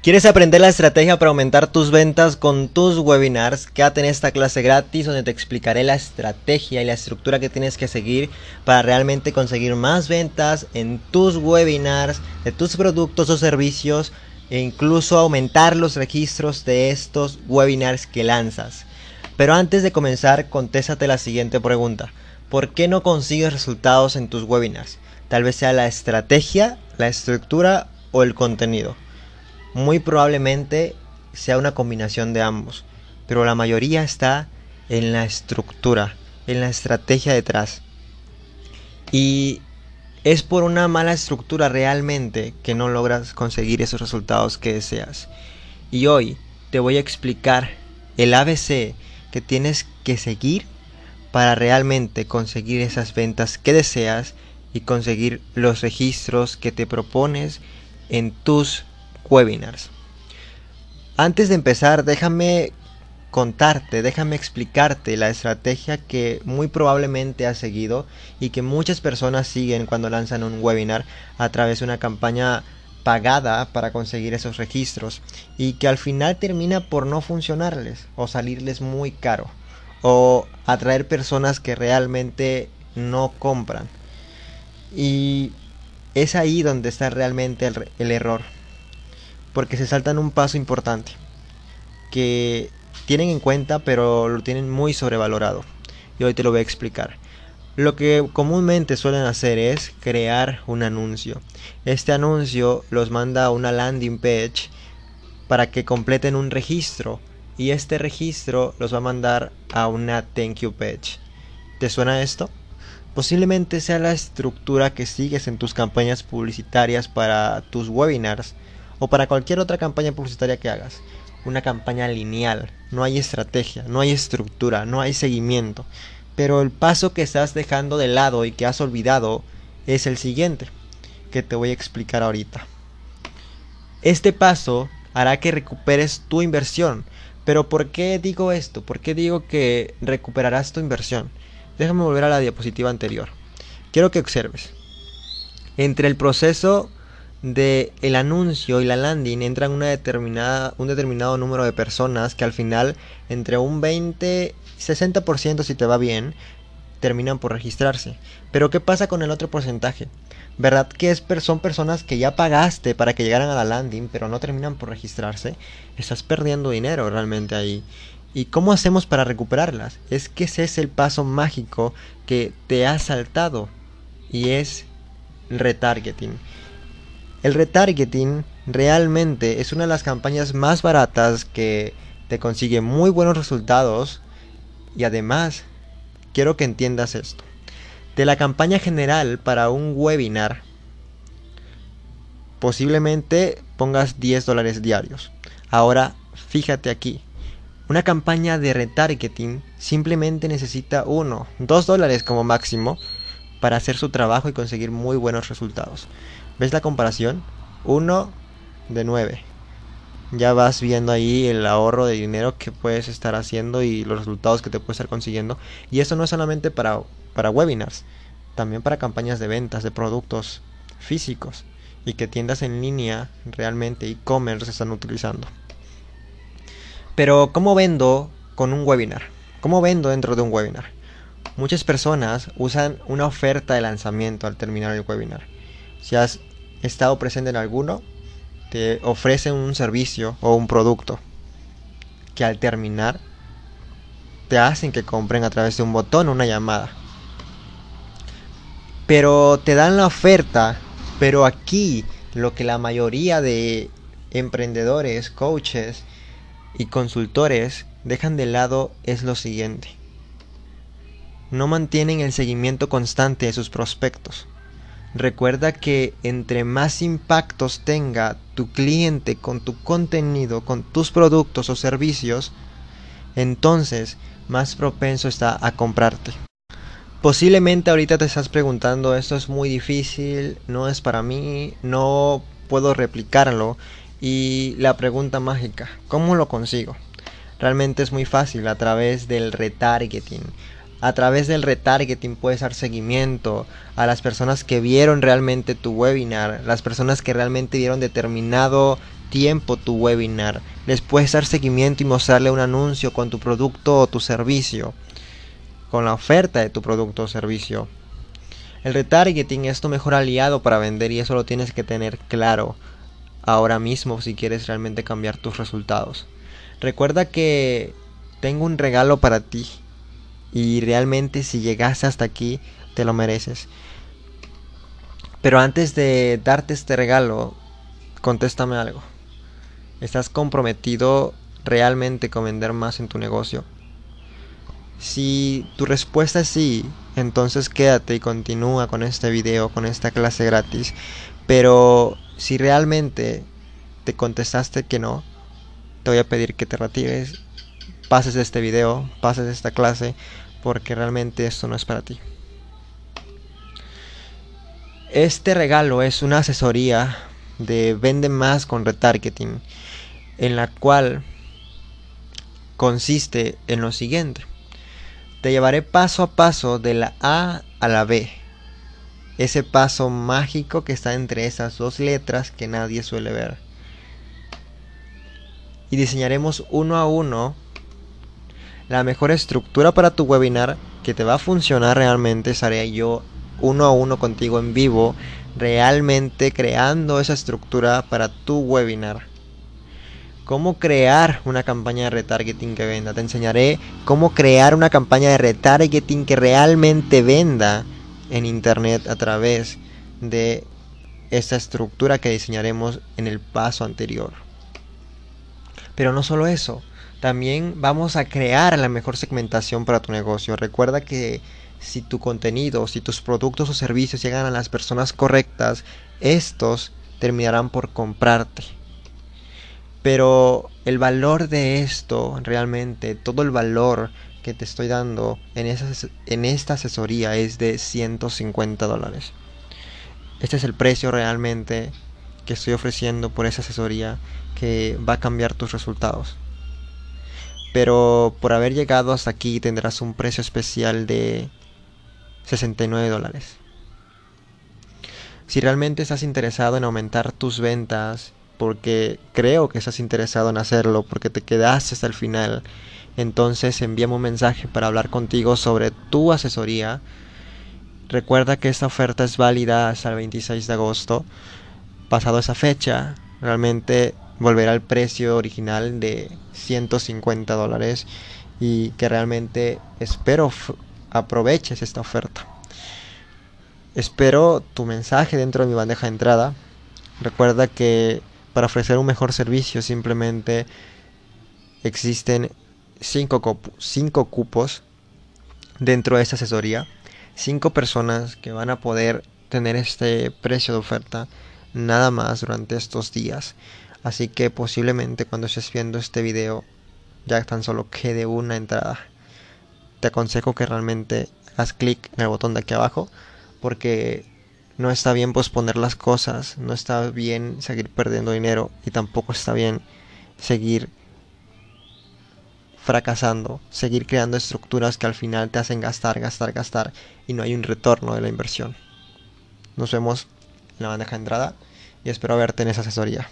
¿Quieres aprender la estrategia para aumentar tus ventas con tus webinars? Quédate en esta clase gratis donde te explicaré la estrategia y la estructura que tienes que seguir para realmente conseguir más ventas en tus webinars, de tus productos o servicios e incluso aumentar los registros de estos webinars que lanzas. Pero antes de comenzar, contéstate la siguiente pregunta. ¿Por qué no consigues resultados en tus webinars? Tal vez sea la estrategia, la estructura o el contenido. Muy probablemente sea una combinación de ambos, pero la mayoría está en la estructura, en la estrategia detrás. Y es por una mala estructura realmente que no logras conseguir esos resultados que deseas. Y hoy te voy a explicar el ABC que tienes que seguir para realmente conseguir esas ventas que deseas y conseguir los registros que te propones en tus webinars. Antes de empezar, déjame contarte, déjame explicarte la estrategia que muy probablemente has seguido y que muchas personas siguen cuando lanzan un webinar a través de una campaña pagada para conseguir esos registros y que al final termina por no funcionarles o salirles muy caro o atraer personas que realmente no compran. Y es ahí donde está realmente el, el error porque se saltan un paso importante que tienen en cuenta pero lo tienen muy sobrevalorado y hoy te lo voy a explicar. Lo que comúnmente suelen hacer es crear un anuncio. Este anuncio los manda a una landing page para que completen un registro y este registro los va a mandar a una thank you page. ¿Te suena esto? Posiblemente sea la estructura que sigues en tus campañas publicitarias para tus webinars o para cualquier otra campaña publicitaria que hagas. Una campaña lineal, no hay estrategia, no hay estructura, no hay seguimiento. Pero el paso que estás dejando de lado y que has olvidado es el siguiente, que te voy a explicar ahorita. Este paso hará que recuperes tu inversión. Pero ¿por qué digo esto? ¿Por qué digo que recuperarás tu inversión? Déjame volver a la diapositiva anterior. Quiero que observes. Entre el proceso de el anuncio y la landing entran una determinada, un determinado número de personas que al final entre un 20 60% si te va bien terminan por registrarse. Pero ¿qué pasa con el otro porcentaje? ¿Verdad que es, son personas que ya pagaste para que llegaran a la landing pero no terminan por registrarse? Estás perdiendo dinero realmente ahí. ¿Y cómo hacemos para recuperarlas? Es que ese es el paso mágico que te ha saltado y es retargeting. El retargeting realmente es una de las campañas más baratas que te consigue muy buenos resultados y además quiero que entiendas esto. De la campaña general para un webinar posiblemente pongas 10 dólares diarios. Ahora fíjate aquí. Una campaña de retargeting simplemente necesita 1, 2 dólares como máximo para hacer su trabajo y conseguir muy buenos resultados. ¿Ves la comparación? 1 de 9. Ya vas viendo ahí el ahorro de dinero que puedes estar haciendo y los resultados que te puedes estar consiguiendo. Y eso no es solamente para, para webinars, también para campañas de ventas de productos físicos y que tiendas en línea realmente e-commerce están utilizando. Pero ¿cómo vendo con un webinar? ¿Cómo vendo dentro de un webinar? Muchas personas usan una oferta de lanzamiento al terminar el webinar. Si has estado presente en alguno, te ofrecen un servicio o un producto que al terminar te hacen que compren a través de un botón o una llamada. Pero te dan la oferta, pero aquí lo que la mayoría de emprendedores, coaches y consultores dejan de lado es lo siguiente. No mantienen el seguimiento constante de sus prospectos. Recuerda que entre más impactos tenga tu cliente con tu contenido, con tus productos o servicios, entonces más propenso está a comprarte. Posiblemente ahorita te estás preguntando, esto es muy difícil, no es para mí, no puedo replicarlo. Y la pregunta mágica, ¿cómo lo consigo? Realmente es muy fácil a través del retargeting a través del retargeting puedes dar seguimiento a las personas que vieron realmente tu webinar, las personas que realmente vieron determinado tiempo tu webinar. Les puedes dar seguimiento y mostrarle un anuncio con tu producto o tu servicio. Con la oferta de tu producto o servicio. El retargeting es tu mejor aliado para vender y eso lo tienes que tener claro ahora mismo si quieres realmente cambiar tus resultados. Recuerda que tengo un regalo para ti y realmente si llegaste hasta aquí te lo mereces. Pero antes de darte este regalo, contéstame algo. ¿Estás comprometido realmente con vender más en tu negocio? Si tu respuesta es sí, entonces quédate y continúa con este video, con esta clase gratis. Pero si realmente te contestaste que no, te voy a pedir que te retires, pases este video, pases esta clase, porque realmente esto no es para ti. Este regalo es una asesoría de Vende más con retargeting, en la cual consiste en lo siguiente. Te llevaré paso a paso de la A a la B. Ese paso mágico que está entre esas dos letras que nadie suele ver. Y diseñaremos uno a uno la mejor estructura para tu webinar que te va a funcionar realmente. Estaré yo uno a uno contigo en vivo, realmente creando esa estructura para tu webinar. Cómo crear una campaña de retargeting que venda. Te enseñaré cómo crear una campaña de retargeting que realmente venda en internet a través de esta estructura que diseñaremos en el paso anterior. Pero no solo eso, también vamos a crear la mejor segmentación para tu negocio. Recuerda que si tu contenido, si tus productos o servicios llegan a las personas correctas, estos terminarán por comprarte. Pero el valor de esto, realmente, todo el valor que te estoy dando en, en esta asesoría es de 150 dólares. Este es el precio realmente que estoy ofreciendo por esa asesoría que va a cambiar tus resultados. Pero por haber llegado hasta aquí tendrás un precio especial de 69 dólares. Si realmente estás interesado en aumentar tus ventas, porque creo que estás interesado en hacerlo, porque te quedaste hasta el final, entonces envíame un mensaje para hablar contigo sobre tu asesoría. Recuerda que esta oferta es válida hasta el 26 de agosto. Pasado esa fecha, realmente volverá al precio original de 150 dólares y que realmente espero aproveches esta oferta. Espero tu mensaje dentro de mi bandeja de entrada. Recuerda que para ofrecer un mejor servicio simplemente existen 5 cinco cupos dentro de esta asesoría. 5 personas que van a poder tener este precio de oferta nada más durante estos días. Así que posiblemente cuando estés viendo este video ya tan solo quede una entrada te aconsejo que realmente haz clic en el botón de aquí abajo porque no está bien posponer las cosas, no está bien seguir perdiendo dinero y tampoco está bien seguir fracasando, seguir creando estructuras que al final te hacen gastar, gastar, gastar y no hay un retorno de la inversión. Nos vemos en la bandeja de entrada y espero verte en esa asesoría.